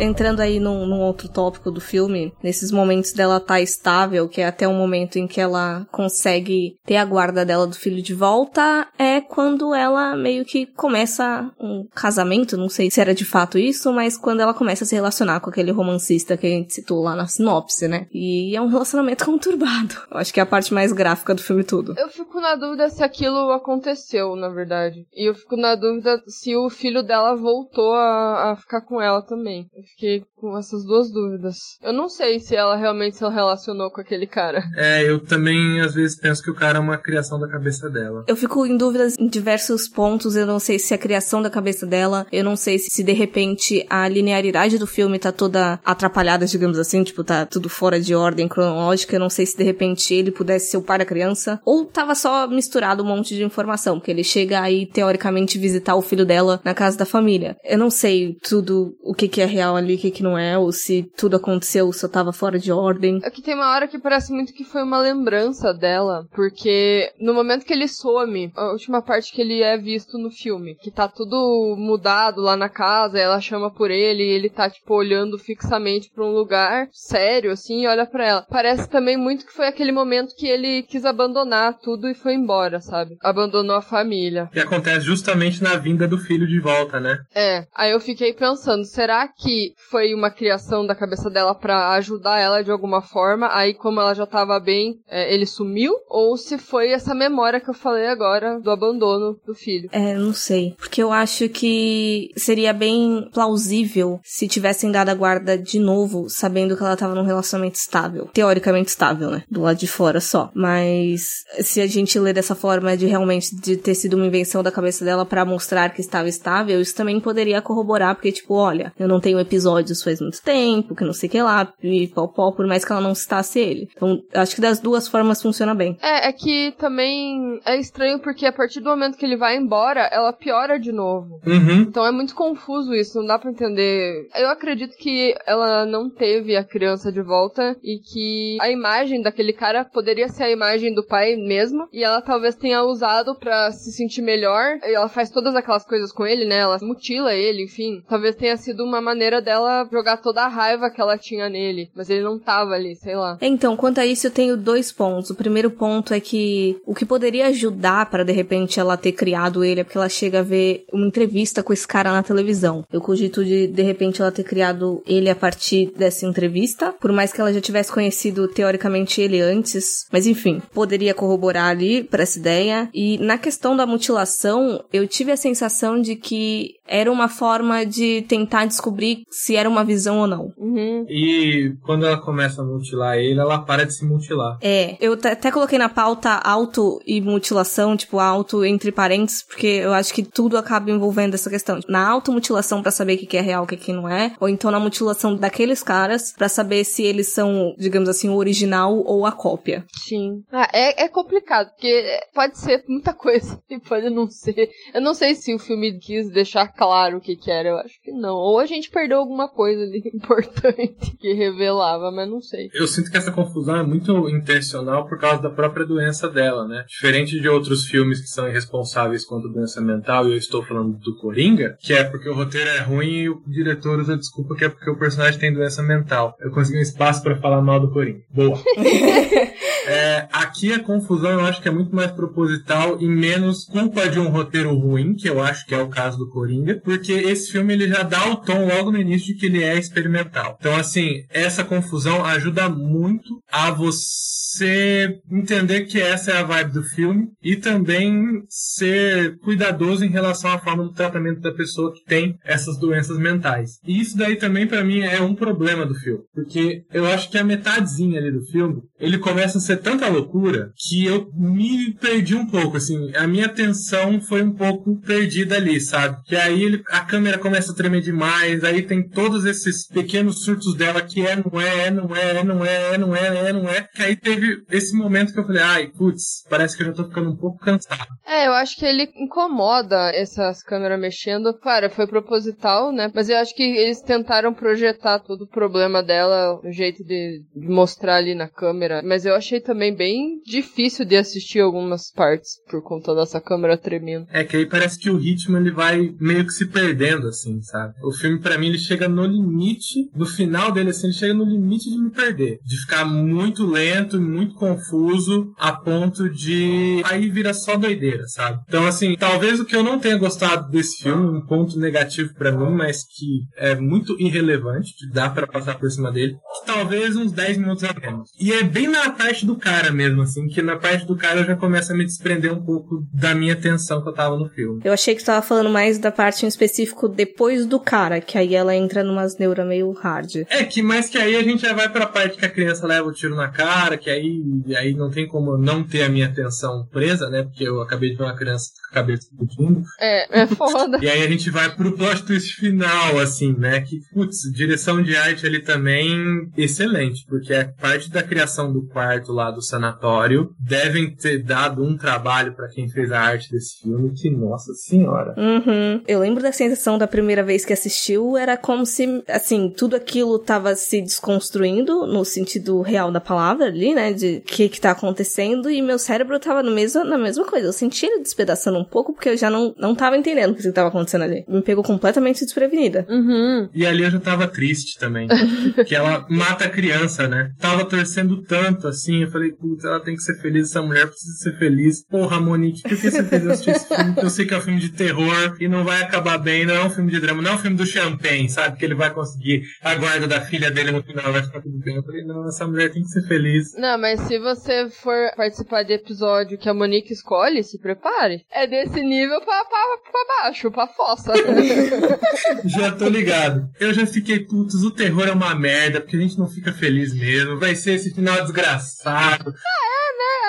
Entrando aí num, num, outro tópico do filme, nesses momentos dela tá estável, que é até o momento em que ela consegue ter a guarda dela do filho de volta, é quando ela meio que começa um casamento, não sei se era de fato isso, mas quando ela começa a se relacionar com aquele romancista que a gente citou lá na sinopse, né? E é um relacionamento conturbado. Eu acho que é a parte mais gráfica do filme todo. Eu fico na dúvida se aquilo aconteceu, na verdade. E eu fico na dúvida se o filho dela voltou a, a ficar com ela também. Fiquei com essas duas dúvidas. Eu não sei se ela realmente se relacionou com aquele cara. É, eu também às vezes penso que o cara é uma criação da cabeça dela. Eu fico em dúvidas em diversos pontos. Eu não sei se é a criação da cabeça dela. Eu não sei se, de repente a linearidade do filme tá toda atrapalhada, digamos assim, tipo, tá tudo fora de ordem cronológica. Eu não sei se de repente ele pudesse ser o pai da criança. Ou tava só misturado um monte de informação, porque ele chega aí, teoricamente, visitar o filho dela na casa da família. Eu não sei tudo o que, que é real ali, o que, que não é, ou se tudo aconteceu, só tava fora de ordem. É que tem uma hora que parece muito que foi uma lembrança dela, porque no momento que ele some, a última parte que ele é visto no filme, que tá tudo mudado lá na casa, ela chama por ele, e ele tá, tipo, olhando fixamente pra um lugar sério, assim, e olha para ela. Parece também muito que foi aquele momento que ele quis abandonar tudo e foi embora, sabe? Abandonou a família. Que acontece justamente na vinda do filho de volta, né? É. Aí eu fiquei pensando, será que foi uma criação da cabeça dela para ajudar ela de alguma forma? Aí, como ela já tava bem, é, ele sumiu? Ou se foi essa memória que eu falei agora do abandono do filho? É, não sei. Porque eu acho que seria bem plausível se tivessem dado a guarda de novo, sabendo que ela tava num relacionamento estável. Teoricamente estável, né? Do lado de fora só. Mas se a gente ler dessa forma de realmente de ter sido uma invenção da cabeça dela para mostrar que estava estável, isso também poderia corroborar, porque, tipo, olha, eu não tenho episódios faz muito tempo, que não sei o que lá, e pó, pó, por mais que ela não citasse ele. Então, acho que das duas formas funciona bem. É, é que também é estranho porque a partir do momento que ele vai embora, ela piora de novo. Uhum. Então é muito confuso isso, não dá pra entender. Eu acredito que ela não teve a criança de volta e que a imagem daquele cara poderia ser a imagem do pai mesmo, e ela talvez tenha usado para se sentir melhor. E ela faz todas aquelas coisas com ele, né? Ela mutila ele, enfim. Talvez tenha sido uma maneira dela jogar toda a raiva que ela tinha nele, mas ele não tava ali, sei lá. Então, quanto a isso, eu tenho dois pontos. O primeiro ponto é que o que poderia ajudar para de repente ela ter criado ele é porque ela chega a ver uma entrevista com esse cara na televisão. Eu cogito de de repente ela ter criado ele a partir dessa entrevista, por mais que ela já tivesse conhecido teoricamente ele antes, mas enfim, poderia corroborar ali para essa ideia. E na questão da mutilação, eu tive a sensação de que era uma forma de tentar descobrir se era uma visão ou não. Uhum. E quando ela começa a mutilar ele, ela para de se mutilar. É, eu até coloquei na pauta auto e mutilação, tipo auto entre parênteses, porque eu acho que tudo acaba envolvendo essa questão. Na automutilação para saber o que é real, o que não é, ou então na mutilação daqueles caras para saber se eles são, digamos assim, o original ou a cópia. Sim. Ah, é, é complicado, porque pode ser muita coisa e pode não ser. Eu não sei se o filme quis deixar claro o que que era, eu acho que não. Ou a gente perdeu alguma coisa ali importante que revelava, mas não sei. Eu sinto que essa confusão é muito intencional por causa da própria doença dela, né? Diferente de outros filmes que são irresponsáveis quanto a doença mental, e eu estou falando do Coringa, que é porque o roteiro é ruim e o diretor usa desculpa que é porque o personagem tem doença mental. Eu consegui um espaço para falar mal do Coringa. Boa. É, aqui a confusão eu acho que é muito mais proposital e menos culpa de um roteiro ruim, que eu acho que é o caso do Coringa, porque esse filme ele já dá o tom logo no início de que ele é experimental. Então, assim, essa confusão ajuda muito a você entender que essa é a vibe do filme e também ser cuidadoso em relação à forma do tratamento da pessoa que tem essas doenças mentais. E isso daí também para mim é um problema do filme, porque eu acho que a metadezinha ali do filme, ele começa a ser tanta loucura que eu me perdi um pouco, assim, a minha atenção foi um pouco perdida ali, sabe? Que aí ele, a câmera começa a tremer demais, aí tem todos esses pequenos surtos dela que é, não é, é, não é, é, não é, é, não é, é, não é, que aí teve esse momento que eu falei, ai, putz, parece que eu já tô ficando um pouco cansado. É, eu acho que ele incomoda essas câmeras mexendo. Claro, foi proposital, né? Mas eu acho que eles tentaram projetar todo o problema dela, o jeito de, de mostrar ali na câmera. Mas eu achei também bem difícil de assistir algumas partes por conta dessa câmera tremendo. É que aí parece que o ritmo ele vai meio que se perdendo, assim, sabe? O filme, para mim, ele chega no limite, no final dele, assim, ele chega no limite de me perder. De ficar muito lento, muito confuso, a ponto de. Aí vira só doideira, sabe? Então, assim, talvez o que eu não tenha gostado desse filme, um ponto negativo para mim, mas que é muito irrelevante, que dá para passar por cima dele, que talvez uns 10 minutos a menos. E é bem na parte do cara mesmo, assim, que na parte do cara eu já começo a me desprender um pouco da minha atenção que eu tava no filme. Eu achei que tu tava falando mais da parte em específico depois do cara, que aí ela entra numas neuras meio hard. É, que mais que aí a gente já vai pra parte que a criança leva o tiro na cara, que aí, aí não tem como não ter a minha atenção presa, né? Porque eu acabei de ver uma criança com a cabeça explodindo. É, é foda. E aí a gente vai pro plot twist final, assim, né? Que, putz, direção de arte ali também excelente, porque a parte da criação do quarto lá do sanatório devem ter dado um trabalho para quem fez a arte desse filme, que, nossa senhora. Uhum. Eu lembro da sensação da primeira vez que assistiu, era como se, assim, tudo aquilo tava se desconstruindo, no sentido real da palavra ali, né? De o que que tá acontecendo, e meu cérebro tava no mesmo, na mesma coisa. Eu senti ele despedaçando um pouco, porque eu já não, não tava entendendo o que tava acontecendo ali. Me pegou completamente desprevenida. Uhum. E ali eu já tava triste também. que ela mata a criança, né? Tava torcendo tanto, assim, eu falei, putz, ela tem que ser feliz, essa mulher precisa ser feliz. Porra, Monique, por que você fez eu assistir esse filme? Eu sei que é um filme de terror e não vai acabar bem, não é um filme de drama, não é um filme do champanhe, sabe? Que ele vai conseguir a guarda da filha dele no final, vai ficar tudo bem. Eu falei, não, essa mulher tem que ser feliz. Não, mas se você for participar de episódio que a Monique escolhe, se prepare. É desse nível pra, pra, pra baixo, pra fossa. Já tô ligado. Eu já fiquei, putz, o terror é uma merda, porque a gente não fica feliz mesmo. Vai ser esse final desgraçado. lado.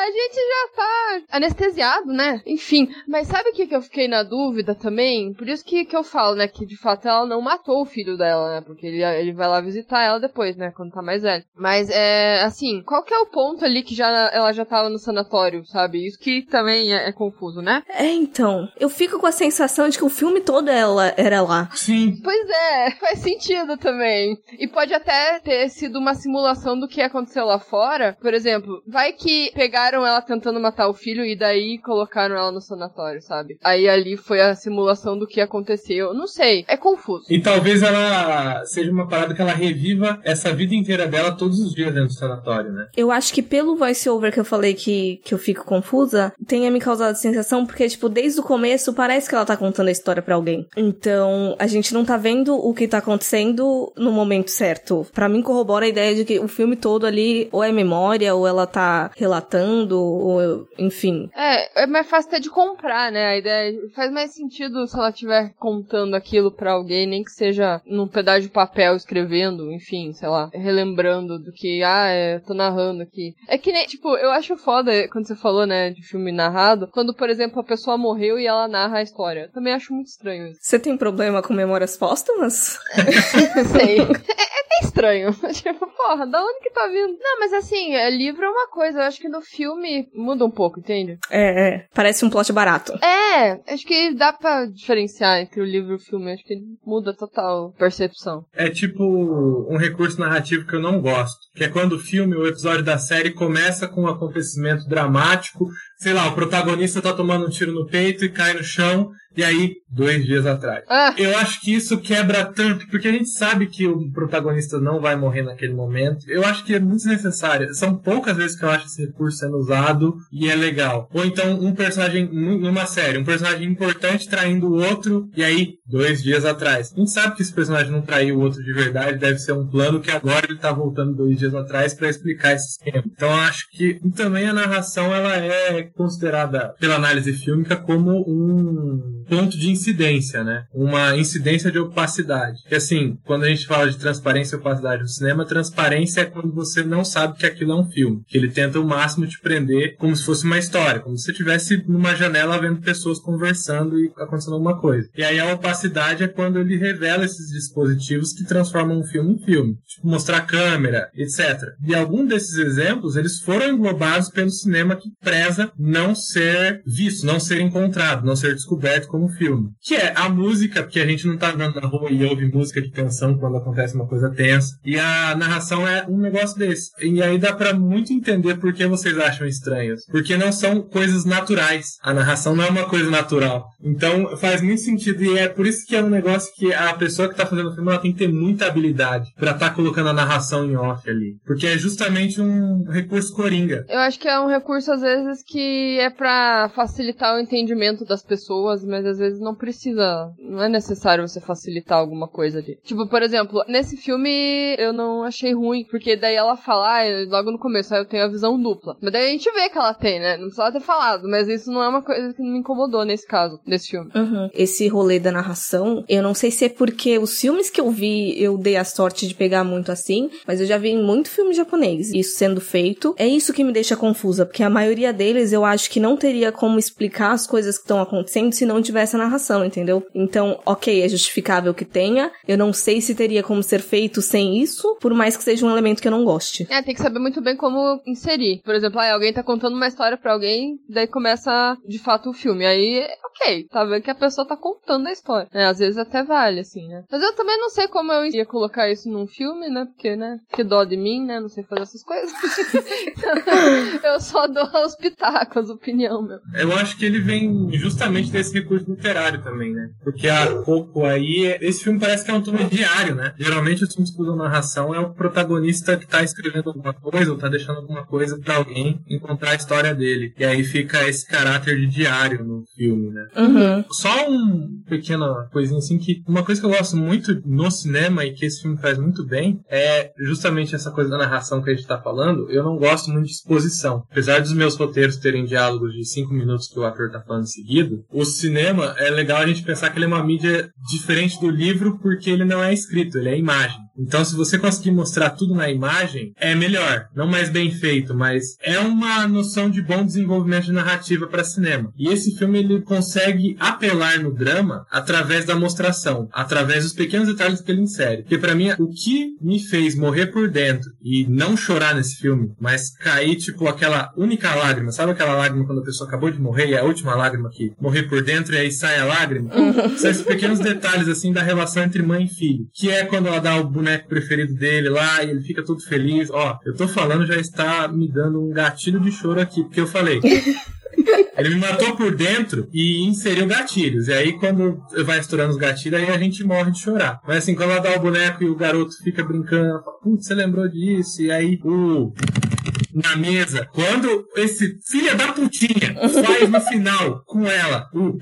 a gente já tá anestesiado, né? Enfim, mas sabe o que, que eu fiquei na dúvida também? Por isso que, que eu falo, né? Que de fato ela não matou o filho dela, né? Porque ele, ele vai lá visitar ela depois, né? Quando tá mais velho. Mas é assim, qual que é o ponto ali que já ela já tava no sanatório, sabe? Isso que também é, é confuso, né? É, então. Eu fico com a sensação de que o filme todo ela era lá. Sim. Pois é, faz sentido também. E pode até ter sido uma simulação do que aconteceu lá fora. Por exemplo, vai que pegaram ela tentando matar o filho e daí colocaram ela no sanatório, sabe? Aí ali foi a simulação do que aconteceu. Não sei, é confuso. E talvez ela seja uma parada que ela reviva essa vida inteira dela todos os dias dentro do sanatório, né? Eu acho que pelo voice-over que eu falei que, que eu fico confusa, tenha me causado sensação, porque, tipo, desde o começo parece que ela tá contando a história pra alguém. Então, a gente não tá vendo o que tá acontecendo no momento certo. Pra mim, corrobora a ideia de que o filme todo ali ou é memória, ou ela tá relatando, ou enfim. É, é mais fácil até de comprar, né? A ideia faz mais sentido se ela estiver contando aquilo pra alguém, nem que seja num pedaço de papel escrevendo, enfim, sei lá, relembrando do que, ah, é, tô narrando aqui. É que nem, tipo, eu acho foda quando você falou, né, de filme narrado, quando, por exemplo, a pessoa morreu e ela narra a história. Também acho muito estranho isso. Você tem problema com memórias póstumas? Sei. É, é estranho. tipo, porra, da onde que tá vindo? Não, mas assim, é, livro é uma coisa, eu acho que no filme muda um pouco, entende? É, é. Parece um plot barato. É, acho que dá pra diferenciar entre o livro e o filme. Acho que muda total percepção. É tipo um recurso narrativo que eu não gosto. Que é quando o filme ou o episódio da série começa com um acontecimento dramático. Sei lá, o protagonista tá tomando um tiro no peito e cai no chão. E aí, dois dias atrás. Ah. Eu acho que isso quebra tanto, porque a gente sabe que o protagonista não vai morrer naquele momento. Eu acho que é muito desnecessário. São poucas vezes que eu acho esse recurso sendo usado e é legal. Ou então, um personagem numa série, um personagem importante traindo o outro, e aí, dois dias atrás. A gente sabe que esse personagem não traiu o outro de verdade, deve ser um plano que agora ele tá voltando dois dias atrás para explicar esse esquema. Então, eu acho que também a narração ela é considerada pela análise fílmica como um ponto de incidência, né? Uma incidência de opacidade. Que assim, quando a gente fala de transparência e opacidade no cinema, transparência é quando você não sabe que aquilo é um filme. Que ele tenta o máximo te prender como se fosse uma história, como se você estivesse numa janela vendo pessoas conversando e acontecendo alguma coisa. E aí a opacidade é quando ele revela esses dispositivos que transformam um filme em filme. Tipo, mostrar câmera, etc. E algum desses exemplos, eles foram englobados pelo cinema que preza não ser visto, não ser encontrado, não ser descoberto como filme. Que é a música, porque a gente não tá andando na rua e ouve música de tensão quando acontece uma coisa tensa. E a narração é um negócio desse. E aí dá para muito entender por que vocês acham estranhos. Porque não são coisas naturais. A narração não é uma coisa natural. Então faz muito sentido e é por isso que é um negócio que a pessoa que tá fazendo o filme ela tem que ter muita habilidade para tá colocando a narração em off ali. Porque é justamente um recurso coringa. Eu acho que é um recurso às vezes que é para facilitar o entendimento das pessoas, mas às vezes não precisa, não é necessário você facilitar alguma coisa ali. Tipo, por exemplo, nesse filme eu não achei ruim, porque daí ela fala, ah, logo no começo, ah, eu tenho a visão dupla. Mas daí a gente vê que ela tem, né? Não precisava ter falado, mas isso não é uma coisa que me incomodou nesse caso, nesse filme. Uhum. Esse rolê da narração, eu não sei se é porque os filmes que eu vi eu dei a sorte de pegar muito assim, mas eu já vi em muito filme japonês. Isso sendo feito, é isso que me deixa confusa, porque a maioria deles eu acho que não teria como explicar as coisas que estão acontecendo se não tivesse a narração, entendeu? Então, ok, é justificável que tenha. Eu não sei se teria como ser feito sem isso, por mais que seja um elemento que eu não goste. É, tem que saber muito bem como inserir. Por exemplo, ah, alguém tá contando uma história para alguém, daí começa de fato o filme. Aí, ok, tá vendo que a pessoa tá contando a história. É, às vezes até vale, assim, né? Mas eu também não sei como eu ia colocar isso num filme, né? Porque, né? Que dó de mim, né? Não sei fazer essas coisas. eu só dou os pitacos, opinião, meu. Eu acho que ele vem justamente desse recurso literário também, né? Porque há pouco aí, esse filme parece que é um tom diário, né? Geralmente os filmes que usam narração é o protagonista que tá escrevendo alguma coisa ou tá deixando alguma coisa para alguém encontrar a história dele. E aí fica esse caráter de diário no filme, né? Uhum. Só um pequena coisinha assim que uma coisa que eu gosto muito no cinema e que esse filme faz muito bem é justamente essa coisa da narração que a gente tá falando. Eu não gosto muito de exposição. Apesar dos meus roteiros terem diálogos de cinco minutos que o ator tá falando seguido, o cinema é legal a gente pensar que ele é uma mídia diferente do livro porque ele não é escrito, ele é imagem. Então, se você conseguir mostrar tudo na imagem, é melhor. Não mais bem feito, mas é uma noção de bom desenvolvimento de narrativa para cinema. E esse filme ele consegue apelar no drama através da mostração, através dos pequenos detalhes que ele insere. Porque para mim, o que me fez morrer por dentro e não chorar nesse filme, mas cair tipo aquela única lágrima, sabe aquela lágrima quando a pessoa acabou de morrer e é a última lágrima que morrer por dentro e aí sai a lágrima? São esses pequenos detalhes assim da relação entre mãe e filho, que é quando ela dá o boneco preferido dele lá e ele fica todo feliz. Ó, eu tô falando já está me dando um gatilho de choro aqui, porque eu falei. Ele me matou por dentro e inseriu gatilhos. E aí, quando vai estourando os gatilhos, aí a gente morre de chorar. Mas assim, quando ela dá o boneco e o garoto fica brincando, ela fala, putz, você lembrou disso? E aí, o. Na mesa, quando esse filha da putinha faz no final com ela o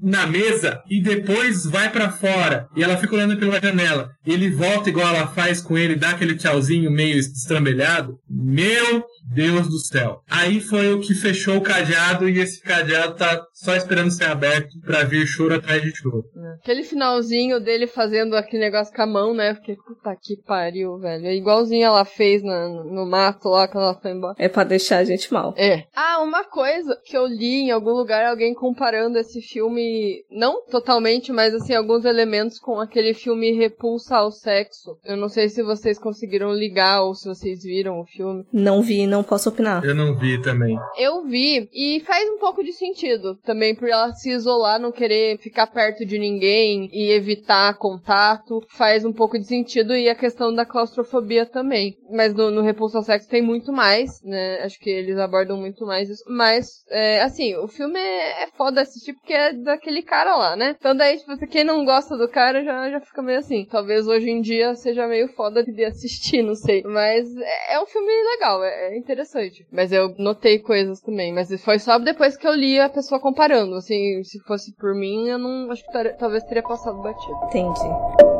na mesa e depois vai para fora e ela fica olhando pela janela e ele volta igual ela faz com ele, dá aquele tchauzinho meio estrambelhado. Meu Deus do céu. Aí foi o que fechou o cadeado e esse cadeado tá só esperando ser aberto para vir choro atrás de choro. É. Aquele finalzinho dele fazendo aquele negócio com a mão, né? Porque puta que pariu, velho. É igualzinho ela fez na, no mato lá quando ela foi embora. É pra deixar a gente mal. É. Ah, uma coisa que eu li em algum lugar, alguém comparando esse filme, não totalmente, mas assim, alguns elementos com aquele filme Repulsa ao Sexo. Eu não sei se vocês conseguiram ligar ou se vocês viram o filme. Não vi, não posso opinar. Eu não vi também. Eu vi e faz um pouco de sentido também por ela se isolar, não querer ficar perto de ninguém e evitar contato, faz um pouco de sentido e a questão da claustrofobia também. Mas no, no Repulso ao Sexo tem muito mais, né? Acho que eles abordam muito mais isso. Mas, é, assim, o filme é, é foda assistir porque é daquele cara lá, né? Então daí, tipo, quem não gosta do cara já, já fica meio assim. Talvez hoje em dia seja meio foda de assistir, não sei. Mas é, é um filme legal, é, é interessante. Mas eu notei coisas também. Mas foi só depois que eu li a pessoa comparando. Assim, se fosse por mim, eu não acho que tar, talvez teria passado batido. Entendi.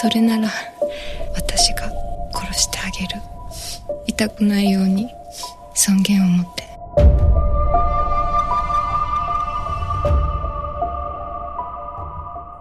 それなら私が殺してあげる痛くないように尊厳を持って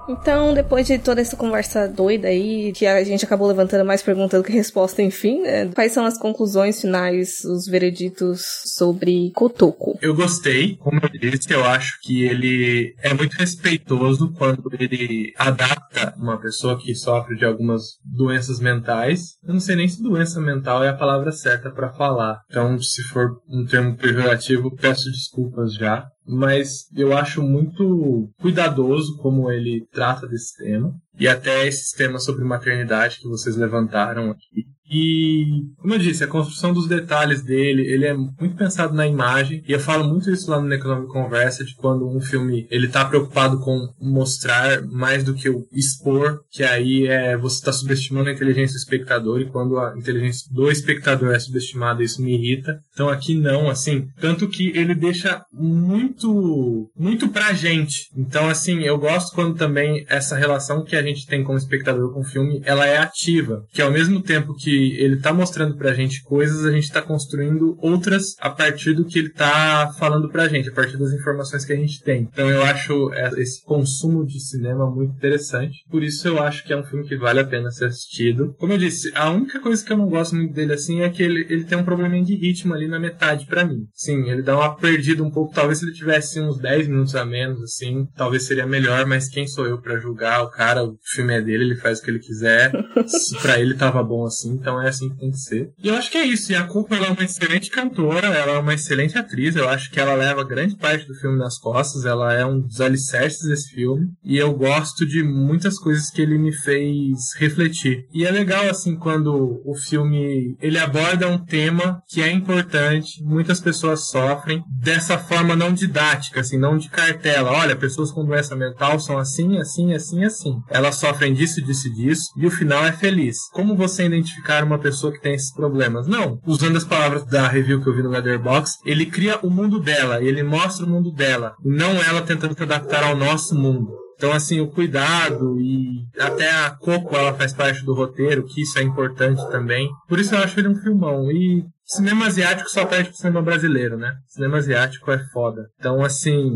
Então, depois de toda essa conversa doida aí, que a gente acabou levantando mais pergunta do que resposta, enfim, né? Quais são as conclusões finais, os vereditos sobre Kotoko? Eu gostei, como eu disse, eu acho que ele é muito respeitoso quando ele adapta uma pessoa que sofre de algumas doenças mentais. Eu não sei nem se doença mental é a palavra certa para falar. Então, se for um termo pejorativo, peço desculpas já mas eu acho muito cuidadoso como ele trata desse tema e até esses temas sobre maternidade que vocês levantaram aqui. E, como eu disse, a construção dos detalhes dele, ele é muito pensado na imagem, e eu falo muito isso lá no Necronome Conversa, de quando um filme, ele tá preocupado com mostrar mais do que o expor, que aí é você está subestimando a inteligência do espectador, e quando a inteligência do espectador é subestimada, isso me irrita. Então aqui não, assim, tanto que ele deixa muito, muito pra gente. Então, assim, eu gosto quando também essa relação que a gente tem como espectador com o filme, ela é ativa, que ao mesmo tempo que ele tá mostrando pra gente coisas, a gente tá construindo outras a partir do que ele tá falando pra gente, a partir das informações que a gente tem. Então eu acho esse consumo de cinema muito interessante. Por isso eu acho que é um filme que vale a pena ser assistido. Como eu disse, a única coisa que eu não gosto muito dele assim é que ele, ele tem um probleminha de ritmo ali na metade para mim. Sim, ele dá uma perdida um pouco. Talvez se ele tivesse uns 10 minutos a menos, assim, talvez seria melhor, mas quem sou eu para julgar? O cara, o filme é dele, ele faz o que ele quiser. se pra ele tava bom assim, então é assim que tem que ser. E eu acho que é isso. E a ela é uma excelente cantora, ela é uma excelente atriz. Eu acho que ela leva grande parte do filme nas costas. Ela é um dos alicerces desse filme. E eu gosto de muitas coisas que ele me fez refletir. E é legal, assim, quando o filme ele aborda um tema que é importante, muitas pessoas sofrem, dessa forma não didática, assim, não de cartela. Olha, pessoas com doença mental são assim, assim, assim, assim. Elas sofrem disso, disso, disso, e o final é feliz. Como você identificar criticar uma pessoa que tem esses problemas. Não. Usando as palavras da review que eu vi no Leatherbox, ele cria o mundo dela, ele mostra o mundo dela, não ela tentando se adaptar ao nosso mundo. Então, assim, o cuidado e até a Coco, ela faz parte do roteiro, que isso é importante também. Por isso eu acho ele um filmão. E cinema asiático só perde pro cinema brasileiro, né? Cinema asiático é foda. Então, assim,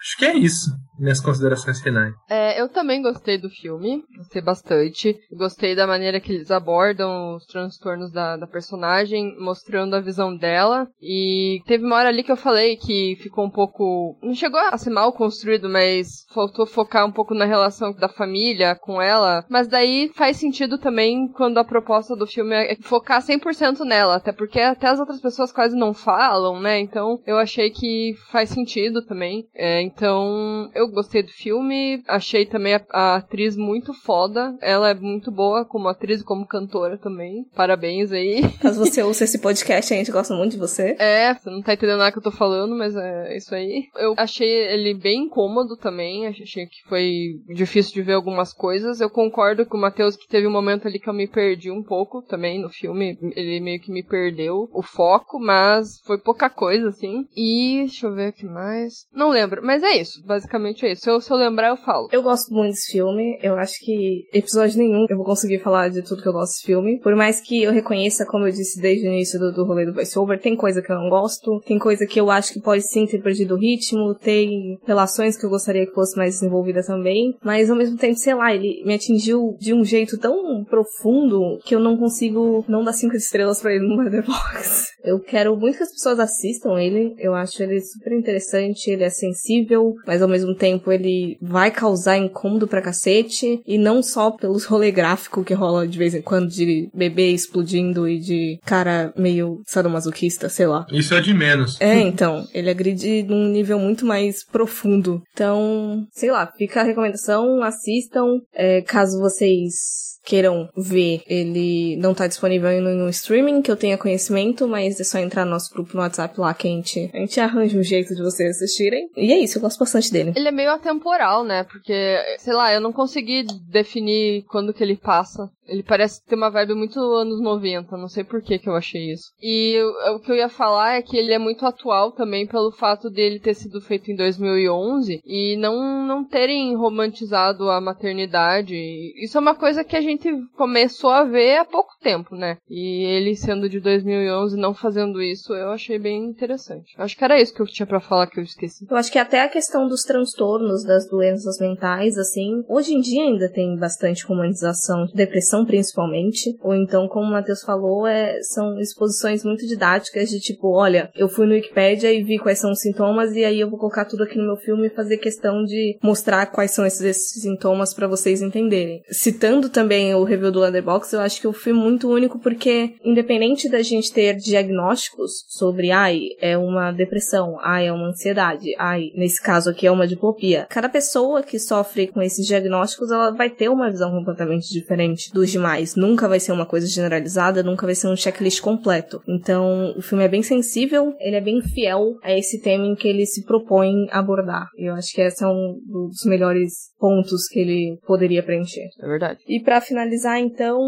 acho que é isso minhas considerações finais. É, eu também gostei do filme, gostei bastante. Gostei da maneira que eles abordam os transtornos da, da personagem, mostrando a visão dela. E teve uma hora ali que eu falei que ficou um pouco. Não chegou a ser mal construído, mas faltou focar um pouco na relação da família com ela. Mas daí faz sentido também quando a proposta do filme é focar 100% nela, até porque até as outras pessoas quase não falam, né? Então eu achei que faz sentido também. É, então eu gostei do filme, achei também a, a, atriz muito foda. Ela é muito boa como atriz e como cantora também. Parabéns aí. Caso você ouça esse podcast, a gente gosta muito de você. É, você não tá entendendo nada que eu tô falando, mas é isso aí. Eu achei ele bem incômodo também, achei que foi difícil de ver algumas coisas. Eu concordo com o Matheus que teve um momento ali que eu me perdi um pouco também no filme. Ele meio que me perdeu o foco, mas foi pouca coisa, assim. E deixa eu ver o que mais. Não lembro, mas é isso. Basicamente basicamente é isso. Se eu, se eu lembrar, eu falo. Eu gosto muito desse filme. Eu acho que episódio nenhum eu vou conseguir falar de tudo que eu gosto desse filme. Por mais que eu reconheça, como eu disse desde o início do, do rolê do voiceover, tem coisa que eu não gosto, tem coisa que eu acho que pode sim ter perdido o ritmo, tem relações que eu gostaria que fosse mais desenvolvida também. Mas ao mesmo tempo, sei lá, ele me atingiu de um jeito tão profundo que eu não consigo não dar cinco estrelas para ele no Letterboxd. Eu quero muito que as pessoas assistam ele. Eu acho ele super interessante, ele é sensível, mas ao mesmo tempo ele vai causar incômodo pra cacete, e não só pelos rolê gráfico que rola de vez em quando de bebê explodindo e de cara meio sadomasoquista, sei lá. Isso é de menos. É, então, ele agride num nível muito mais profundo. Então, sei lá, fica a recomendação, assistam, é, caso vocês queiram ver, ele não tá disponível no, no, streaming, que eu tenha conhecimento, mas é só entrar no nosso grupo no WhatsApp lá que a gente, a gente arranja um jeito de vocês assistirem. E é isso, eu gosto bastante dele. Ele é meio atemporal, né? Porque, sei lá, eu não consegui definir quando que ele passa. Ele parece ter uma vibe muito anos 90, não sei por que que eu achei isso. E o, que eu ia falar é que ele é muito atual também pelo fato dele ter sido feito em 2011 e não, não terem romantizado a maternidade. Isso é uma coisa que a gente começou a ver há pouco tempo, né? E ele sendo de 2011 não fazendo isso, eu achei bem interessante. Acho que era isso que eu tinha para falar que eu esqueci. Eu acho que até a questão dos transtornos, das doenças mentais, assim, hoje em dia ainda tem bastante romantização, depressão principalmente, ou então, como o Matheus falou, é, são exposições muito didáticas de tipo, olha, eu fui no Wikipedia e vi quais são os sintomas e aí eu vou colocar tudo aqui no meu filme e fazer questão de mostrar quais são esses, esses sintomas para vocês entenderem. Citando também o review do Letterboxd, eu acho que filme é muito único porque, independente da gente ter diagnósticos sobre, ai, é uma depressão, ai, é uma ansiedade, ai, nesse caso aqui é uma diplopia, cada pessoa que sofre com esses diagnósticos, ela vai ter uma visão completamente diferente dos demais. Nunca vai ser uma coisa generalizada, nunca vai ser um checklist completo. Então, o filme é bem sensível, ele é bem fiel a esse tema em que ele se propõe abordar. E eu acho que esse é um dos melhores pontos que ele poderia preencher. É verdade. E para finalizar, então,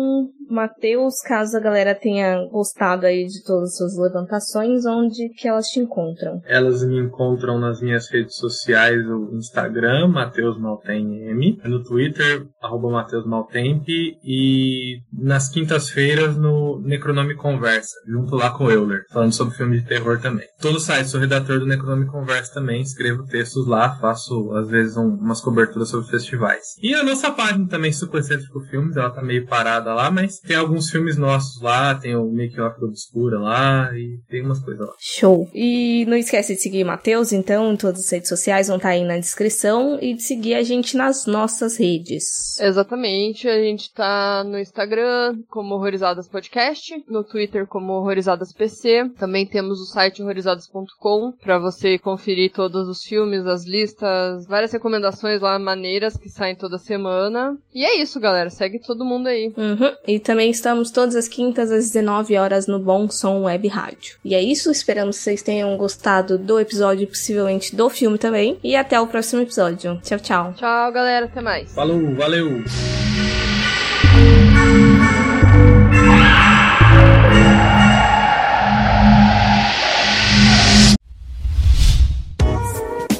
Matheus, caso a galera tenha gostado aí de todas as suas levantações, onde que elas te encontram? Elas me encontram nas minhas redes sociais, o Instagram, Matheus Maltem no Twitter, arroba Matheus Maltemp, e nas quintas-feiras no Necronome Conversa, junto lá com o Euler, falando sobre filme de terror também. Todo site, sou redator do Necronome Conversa também, escrevo textos lá, faço às vezes um, umas coberturas sobre festivais. E a nossa página também, Super Cêntrico Filmes, ela tá meio parada lá, mas tem alguns filmes nossos lá, tem o Make Off do Obscura lá, e tem umas coisas lá. Show. E não esquece de seguir o Matheus, então, em todas as redes sociais vão estar aí na descrição, e de seguir a gente nas nossas redes. Exatamente, a gente tá no Instagram como Horrorizadas Podcast, no Twitter como Horrorizadas PC, também temos o site horrorizadas.com para você conferir todos os filmes, as listas, várias recomendações lá maneiras que saem toda semana. E é isso, galera, segue todo mundo aí. Uhum. E também estamos todas as quintas às 19 horas no Bom Som Web Rádio. E é isso, esperamos que vocês tenham gostado do episódio e possivelmente do filme também. E até o próximo episódio. Tchau, tchau. Tchau, galera, até mais. Falou, valeu!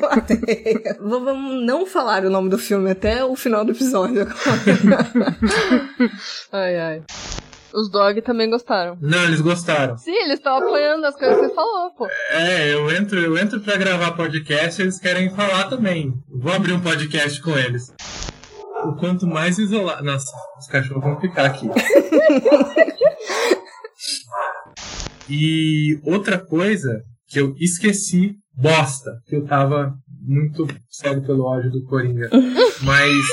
Vamos não falar o nome do filme até o final do episódio. ai, ai. Os dog também gostaram. Não, eles gostaram. Sim, eles estão apoiando as coisas que você falou, pô. É, eu entro, eu entro pra gravar podcast e eles querem falar também. Vou abrir um podcast com eles. O quanto mais isolado. Nossa, os cachorros vão ficar aqui. e outra coisa que eu esqueci, bosta, que eu tava muito cego pelo ódio do Coringa. Mas